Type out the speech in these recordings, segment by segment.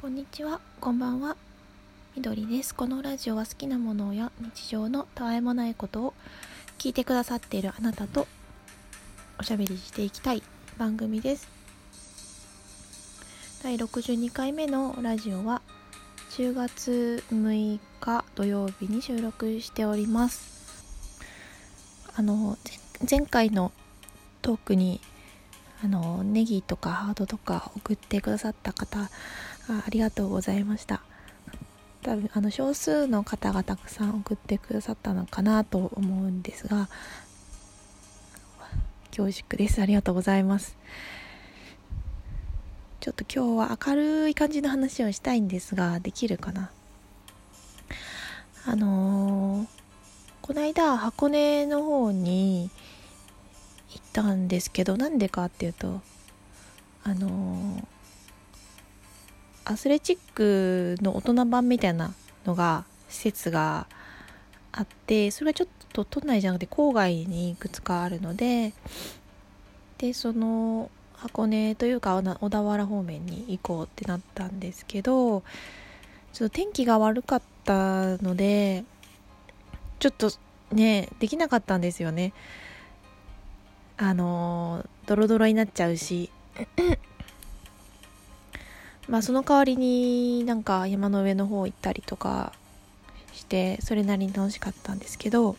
こんにちは、こんばんは。みどりです。このラジオは好きなものや日常のたわいもないことを聞いてくださっているあなたとおしゃべりしていきたい番組です。第62回目のラジオは10月6日土曜日に収録しております。あの、前回のトークにあのネギとかハードとか送ってくださった方あありがとうございました。多分あの少数の方がたくさん送ってくださったのかなと思うんですが恐縮です。ありがとうございます。ちょっと今日は明るい感じの話をしたいんですができるかな？あのー、この間箱根の方に行ったんですけどなんでかっていうとあのーアスレチックの大人版みたいなのが施設があってそれはちょっと都内じゃなくて郊外にいくつかあるのででその箱根というか小田原方面に行こうってなったんですけどちょっと天気が悪かったのでちょっとねできなかったんですよね。あのドロドロになっちゃうし。まあその代わりになんか山の上の方行ったりとかしてそれなりに楽しかったんですけど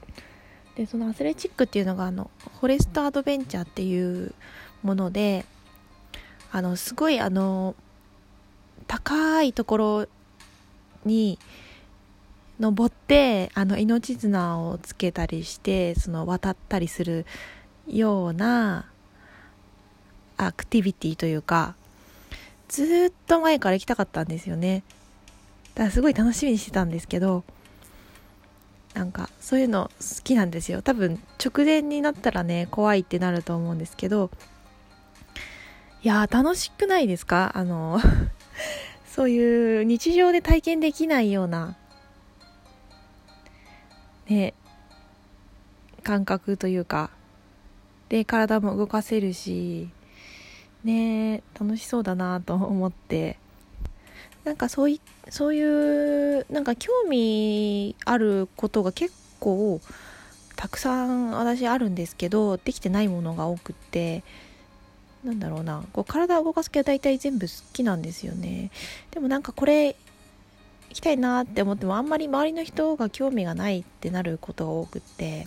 でそのアスレチックっていうのがあのフォレストアドベンチャーっていうものであのすごいあの高いところに登ってあの命綱をつけたりしてその渡ったりするようなアクティビティというかずっと前から行きたかったんですよね。だからすごい楽しみにしてたんですけどなんかそういうの好きなんですよ。多分直前になったらね怖いってなると思うんですけどいや楽しくないですか？あの そういう日常で体験できないようなね感覚というかで体も動かせるしね楽しそうだなと思って。なんかそういそういうなんか興味あることが結構たくさん私あるんですけどできてないものが多くって。なんだろうな。こう体を動かす系は大体全部好きなんですよね。でもなんかこれ行きたいなって思ってもあんまり周りの人が興味がないってなることが多くって。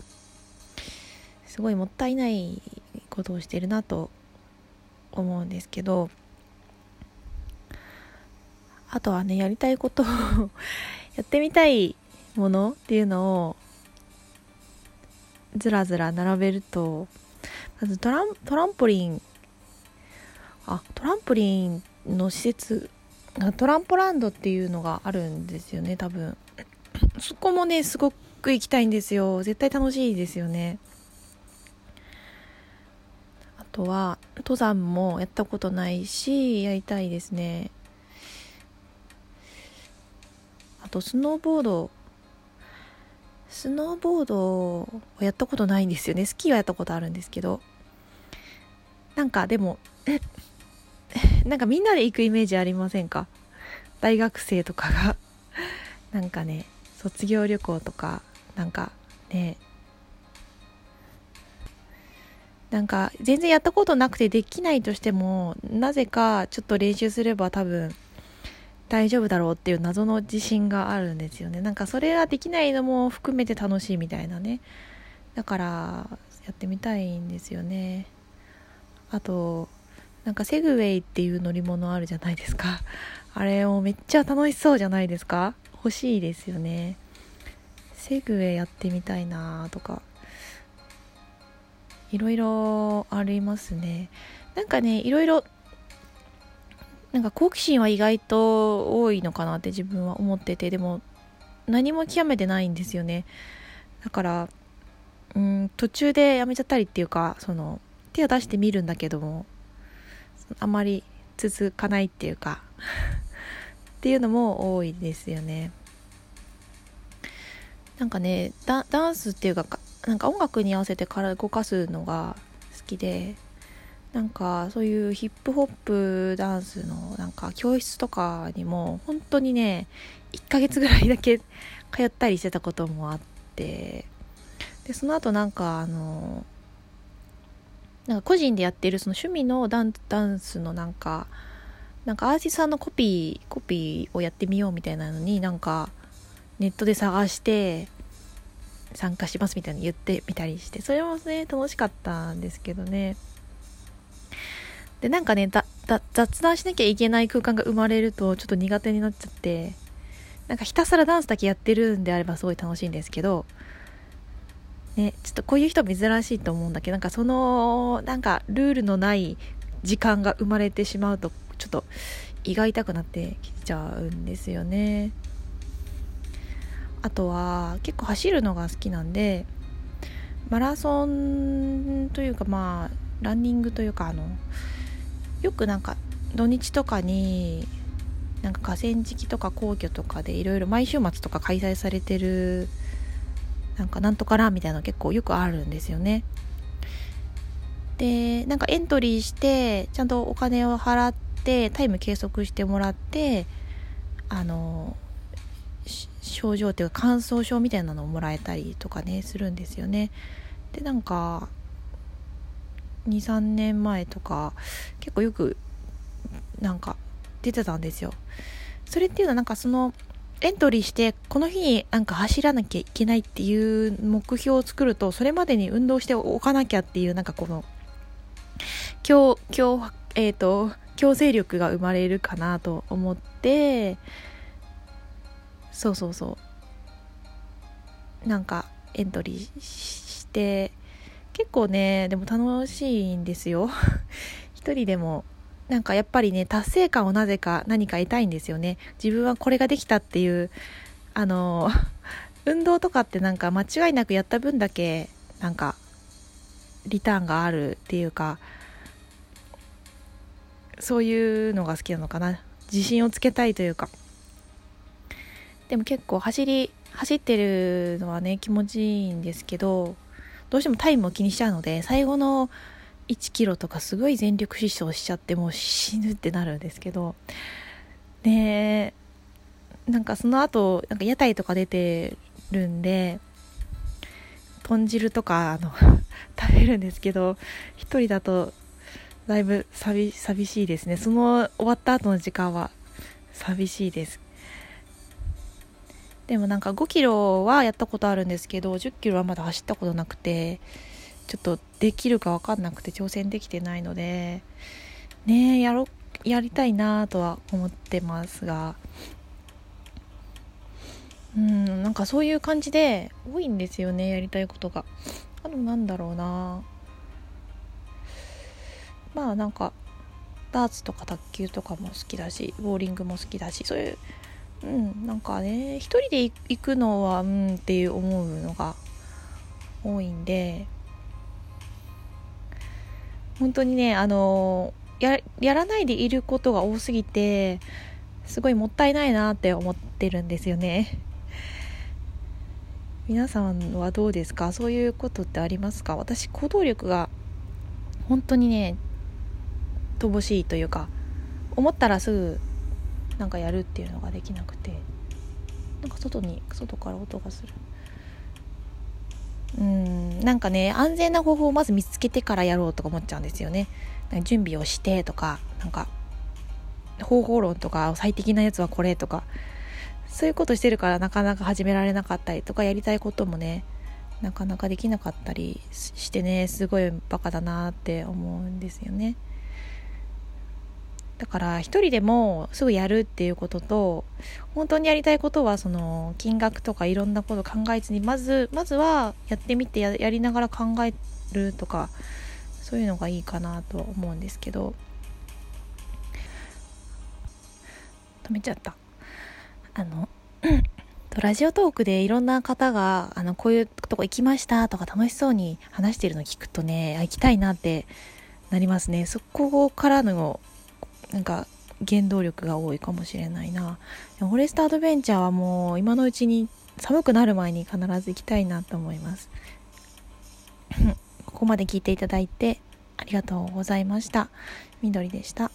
すごいもったいないことをしてるなと思うんですけどあとはねやりたいことを やってみたいものっていうのをずらずら並べるとまずトラントランポリンあトランポリンの施設トランポランドっていうのがあるんですよね多分。そこもねすごく行きたいんですよ。絶対楽しいですよね。とは登山もやったことないしやりたいですね。あとスノーボード。スノーボードはやったことないんですよね。スキーはやったことあるんですけど。なんかでも なんかみんなで行くイメージありませんか？大学生とかが。なんかね卒業旅行とかなんかねなんか全然やったことなくてできないとしてもなぜかちょっと練習すれば多分大丈夫だろうっていう謎の自信があるんですよね。なんかそれができないのも含めて楽しいみたいなね。だからやってみたいんですよね。あとなんかセグウェイっていう乗り物あるじゃないですか。あれもめっちゃ楽しそうじゃないですか。欲しいですよね。セグウェイやってみたいなとか。いろいろありますね。なんかねいろいろなんか好奇心は意外と多いのかなって自分は思っててでも何も極めてないんですよね。だからうん途中でやめちゃったりっていうかその手を出してみるんだけどもあまり続かないっていうか っていうのも多いですよね。なんかねダンスっていうかなんか音楽に合わせて体動かすのが好きでなんかそういうヒップホップダンスのなんか教室とかにも本当にね1ヶ月ぐらいだけ通ったりしてたこともあってでその後なんかあのなんか個人でやってるその趣味のダンダンスのなんかなんかアーティストさんのコピーコピーをやってみようみたいなのになんかネットで探して参加しますみたいに言ってみたりしてそれもね楽しかったんですけどね。でなんかね雑談しなきゃいけない空間が生まれるとちょっと苦手になっちゃってなんかひたすらダンスだけやってるんであればすごい楽しいんですけどねちょっとこういう人珍しいと思うんだけどなんかそのなんかルールのない時間が生まれてしまうとちょっと胃が痛くなってきちゃうんですよね。あとは結構走るのが好きなんでマラソンというかまあランニングというかあのよくなんか土日とかになんか河川敷とか皇居とかでいろいろ毎週末とか開催されてるなんかなんとかランみたいなの結構よくあるんですよね。でなんかエントリーしてちゃんとお金を払ってタイム計測してもらってあの症状っていうか乾燥症みたいなのをもらえたりとかねするんですよね。でなんか23年前とか結構よくなんか出てたんですよ。それっていうのはなんかそのエントリーしてこの日になんか走らなきゃいけないっていう目標を作るとそれまでに運動しておかなきゃっていうなんかこの強強えっ、ー、と強制力が生まれるかなと思ってそうそうそう。なんかエントリーして結構ねでも楽しいんですよ。一人でも。なんかやっぱりね達成感をなぜか何か得たいんですよね。自分はこれができたっていうあの 運動とかってなんか間違いなくやった分だけなんかリターンがあるっていうかそういうのが好きなのかな。自信をつけたいというか。でも結構走り走ってるのはね気持ちいいんですけどどうしてもタイムを気にしちゃうので最後の1キロとかすごい全力疾走しちゃってもう死ぬってなるんですけどでなんかその後なんか屋台とか出てるんで豚汁とかあの 食べるんですけど1人だとだいぶ寂寂しいですね。その終わった後の時間は寂しいです。でもなんか5キロはやったことあるんですけど10キロはまだ走ったことなくてちょっとできるか分かんなくて挑戦できてないのでねやろやりたいなとは思ってますが。うんなんかそういう感じで多いんですよねやりたいことが。あとなんだろうな。まあなんかダーツとか卓球とかも好きだしボーリングも好きだしそういううんなんかね一人で行くのはうんっていう思うのが多いんで本当にねあのややらないでいることが多すぎてすごいもったいないなって思ってるんですよね。皆さんはどうですか？そういうことってありますか？私行動力が本当にね乏しいというか思ったらすぐなんかやるっていうのができなくて。なんか外に外から音がする。うん。なんかね安全な方法をまず見つけてからやろうとか思っちゃうんですよね。準備をしてとかなんか方法論とか最適なやつはこれとか。そういうことしてるからなかなか始められなかったりとかやりたいこともねなかなかできなかったりしてねすごいバカだなって思うんですよね。だから一人でもすぐやるっていうことと本当にやりたいことはその金額とかいろんなこと考えずにまずまずはやってみてやりながら考えるとかそういうのがいいかなと思うんですけど。止めちゃった。あの ラジオトークでいろんな方があのこういうとこ行きましたとか楽しそうに話してるの聞くとね行きたいなってなりますね。そこからのなんか原動力が多いかもしれないな。フォレストアドベンチャーはもう今のうちに寒くなる前に必ず行きたいなと思います。ここまで聞いていただいてありがとうございました。緑でした。